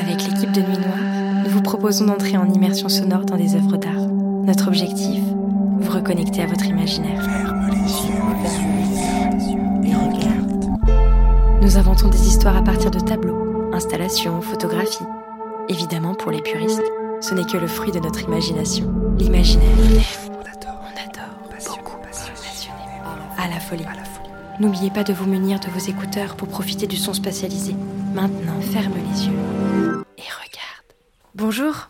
Avec l'équipe de Nuit Noire, nous vous proposons d'entrer en immersion sonore dans des œuvres d'art. Notre objectif Vous reconnecter à votre imaginaire. Ferme les yeux, et regarde. Nous inventons des histoires à partir de tableaux, installations, photographies. Évidemment, pour les puristes, ce n'est que le fruit de notre imagination. L'imaginaire. On adore, On adore. beaucoup, passionnément. À la folie. À la folie. N'oubliez pas de vous munir de vos écouteurs pour profiter du son spatialisé. Maintenant, ferme les yeux. Bonjour.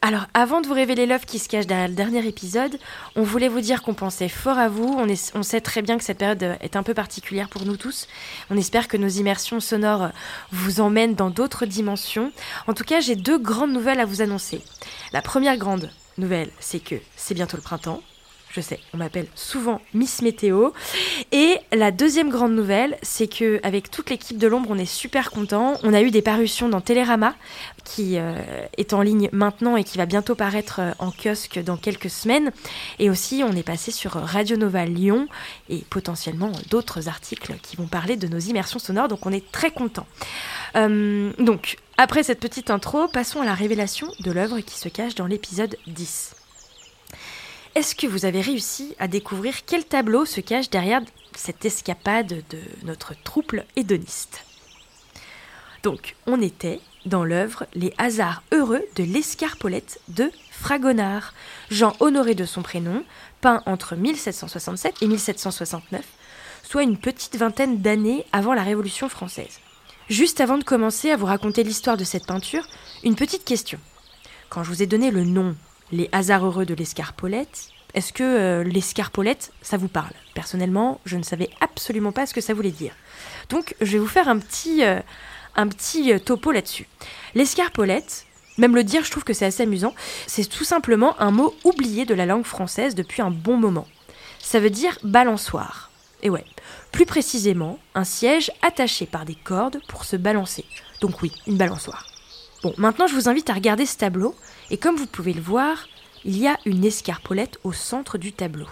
Alors, avant de vous révéler l'œuvre qui se cache derrière le dernier épisode, on voulait vous dire qu'on pensait fort à vous. On, sait très bien que cette période est un peu particulière pour nous tous. On espère que nos immersions sonores vous emmènent dans d'autres dimensions. En tout cas, j'ai deux grandes nouvelles à vous annoncer. La première grande nouvelle, c'est que c'est bientôt le printemps. Je sais, on m'appelle souvent Miss Météo. Et la deuxième grande nouvelle, c'est que avec toute l'équipe de l'ombre, on est super content. On a eu des parutions dans Télérama, qui euh, est en ligne maintenant et qui va bientôt paraître euh, en kiosque dans quelques semaines. Et aussi, on est passé sur Radio Nova Lyon et potentiellement d'autres articles qui vont parler de nos immersions sonores. Donc, on est très content. Euh, donc, après cette petite intro, passons à la révélation de l'œuvre qui se cache dans l'épisode 10. Est-ce que vous avez réussi à découvrir quel tableau se cache derrière cette escapade de notre trouble hédoniste? Donc, on était dans l'œuvre Les hasards heureux de l'escarpolette de Fragonard, Jean honoré de son prénom, peint entre 1767 et 1769, soit une petite vingtaine d'années avant la Révolution française. Juste avant de commencer à vous raconter l'histoire de cette peinture, une petite question. Quand je vous ai donné le nom Les hasards heureux de l'escarpolette, est-ce que euh, l'escarpolette, ça vous parle? Personnellement, je ne savais absolument pas ce que ça voulait dire. Donc, je vais vous faire un petit, euh, un petit euh, topo là-dessus. L'escarpolette, même le dire, je trouve que c'est assez amusant, c'est tout simplement un mot oublié de la langue française depuis un bon moment. Ça veut dire balançoire. Et ouais, plus précisément, un siège attaché par des cordes pour se balancer. Donc oui, une balançoire. Bon, maintenant je vous invite à regarder ce tableau, et comme vous pouvez le voir, il y a une escarpolette au centre du tableau.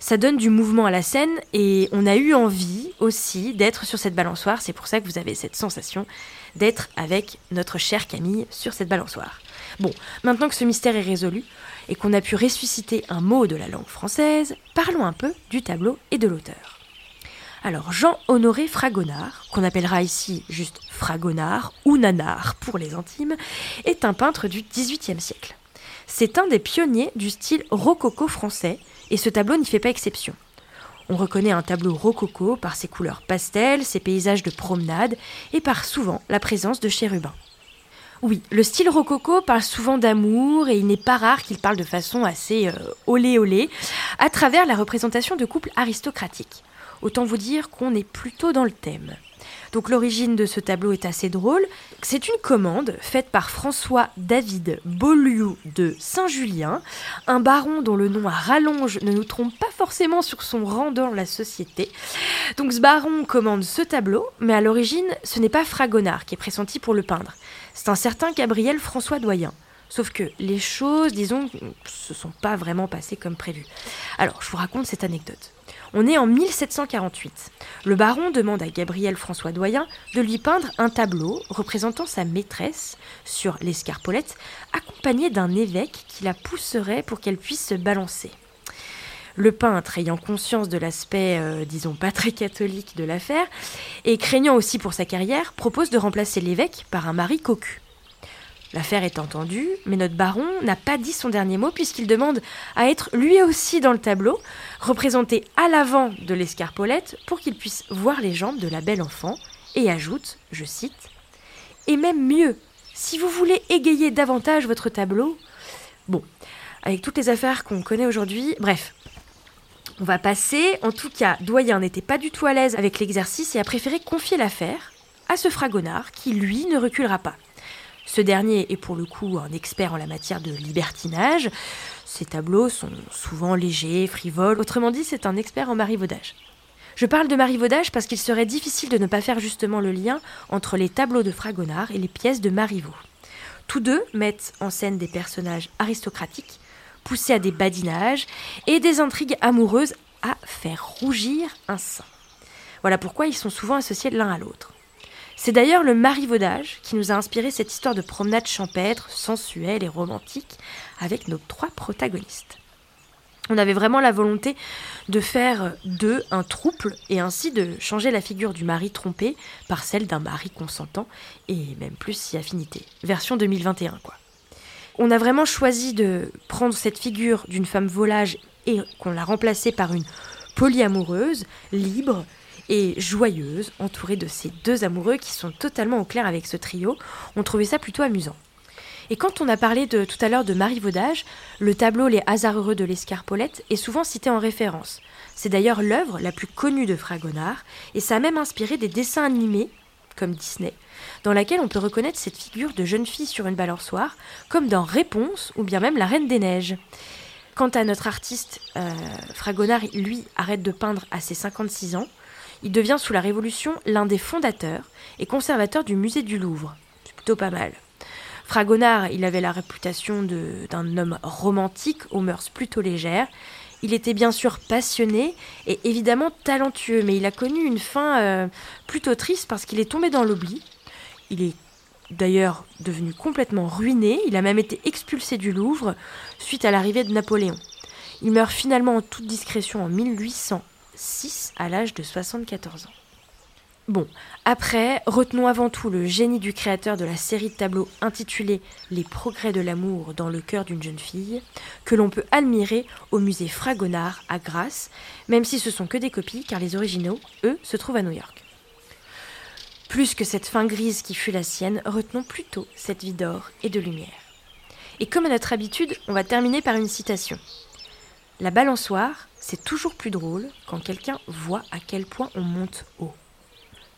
Ça donne du mouvement à la scène et on a eu envie aussi d'être sur cette balançoire. C'est pour ça que vous avez cette sensation d'être avec notre chère Camille sur cette balançoire. Bon, maintenant que ce mystère est résolu et qu'on a pu ressusciter un mot de la langue française, parlons un peu du tableau et de l'auteur. Alors, Jean-Honoré Fragonard, qu'on appellera ici juste Fragonard ou Nanard pour les intimes, est un peintre du XVIIIe siècle. C'est un des pionniers du style rococo français, et ce tableau n'y fait pas exception. On reconnaît un tableau rococo par ses couleurs pastel, ses paysages de promenade, et par souvent la présence de chérubins. Oui, le style rococo parle souvent d'amour, et il n'est pas rare qu'il parle de façon assez euh, olé olé, à travers la représentation de couples aristocratiques. Autant vous dire qu'on est plutôt dans le thème. Donc l'origine de ce tableau est assez drôle. C'est une commande faite par François David Beaulieu de Saint-Julien, un baron dont le nom à rallonge ne nous trompe pas forcément sur son rang dans la société. Donc ce baron commande ce tableau, mais à l'origine, ce n'est pas Fragonard qui est pressenti pour le peindre. C'est un certain Gabriel François Doyen. Sauf que les choses, disons, se sont pas vraiment passées comme prévu. Alors, je vous raconte cette anecdote. On est en 1748. Le baron demande à Gabriel François Doyen de lui peindre un tableau représentant sa maîtresse sur l'escarpolette, accompagné d'un évêque qui la pousserait pour qu'elle puisse se balancer. Le peintre, ayant conscience de l'aspect, euh, disons, pas très catholique de l'affaire, et craignant aussi pour sa carrière, propose de remplacer l'évêque par un mari cocu. L'affaire est entendue, mais notre baron n'a pas dit son dernier mot puisqu'il demande à être lui aussi dans le tableau, représenté à l'avant de l'escarpolette pour qu'il puisse voir les jambes de la belle enfant, et ajoute, je cite, Et même mieux, si vous voulez égayer davantage votre tableau, bon, avec toutes les affaires qu'on connaît aujourd'hui, bref. On va passer, en tout cas, Doyen n'était pas du tout à l'aise avec l'exercice et a préféré confier l'affaire à ce fragonard qui, lui, ne reculera pas. Ce dernier est pour le coup un expert en la matière de libertinage. Ses tableaux sont souvent légers, frivoles. Autrement dit, c'est un expert en marivaudage. Je parle de marivaudage parce qu'il serait difficile de ne pas faire justement le lien entre les tableaux de Fragonard et les pièces de Marivaux. Tous deux mettent en scène des personnages aristocratiques, poussés à des badinages et des intrigues amoureuses à faire rougir un saint. Voilà pourquoi ils sont souvent associés l'un à l'autre. C'est d'ailleurs le marivaudage qui nous a inspiré cette histoire de promenade champêtre, sensuelle et romantique avec nos trois protagonistes. On avait vraiment la volonté de faire d'eux un trouble et ainsi de changer la figure du mari trompé par celle d'un mari consentant et même plus si affinité. Version 2021 quoi. On a vraiment choisi de prendre cette figure d'une femme volage et qu'on l'a remplacée par une polyamoureuse, libre et joyeuse, entourée de ces deux amoureux qui sont totalement au clair avec ce trio. On trouvait ça plutôt amusant. Et quand on a parlé tout à l'heure de Marie Vaudage, le tableau Les hasards heureux de l'escarpolette est souvent cité en référence. C'est d'ailleurs l'œuvre la plus connue de Fragonard, et ça a même inspiré des dessins animés, comme Disney, dans laquelle on peut reconnaître cette figure de jeune fille sur une balançoire, comme dans Réponse ou bien même La Reine des Neiges. Quant à notre artiste, euh, Fragonard, lui, arrête de peindre à ses 56 ans. Il devient sous la Révolution l'un des fondateurs et conservateurs du musée du Louvre. C'est plutôt pas mal. Fragonard, il avait la réputation d'un homme romantique aux mœurs plutôt légères. Il était bien sûr passionné et évidemment talentueux, mais il a connu une fin euh, plutôt triste parce qu'il est tombé dans l'oubli. Il est d'ailleurs devenu complètement ruiné, il a même été expulsé du Louvre suite à l'arrivée de Napoléon. Il meurt finalement en toute discrétion en 1806 à l'âge de 74 ans. Bon, après, retenons avant tout le génie du créateur de la série de tableaux intitulée Les progrès de l'amour dans le cœur d'une jeune fille, que l'on peut admirer au musée Fragonard à Grasse, même si ce sont que des copies, car les originaux, eux, se trouvent à New York. Plus que cette fin grise qui fut la sienne, retenons plutôt cette vie d'or et de lumière. Et comme à notre habitude, on va terminer par une citation. La balançoire, c'est toujours plus drôle quand quelqu'un voit à quel point on monte haut.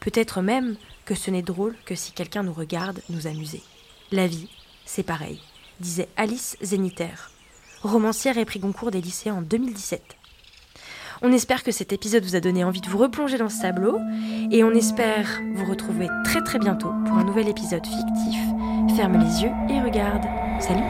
Peut-être même que ce n'est drôle que si quelqu'un nous regarde nous amuser. La vie, c'est pareil, disait Alice Zéniter, romancière et prix Goncourt des lycées en 2017. On espère que cet épisode vous a donné envie de vous replonger dans ce tableau et on espère vous retrouver très très bientôt pour un nouvel épisode fictif. Ferme les yeux et regarde. Salut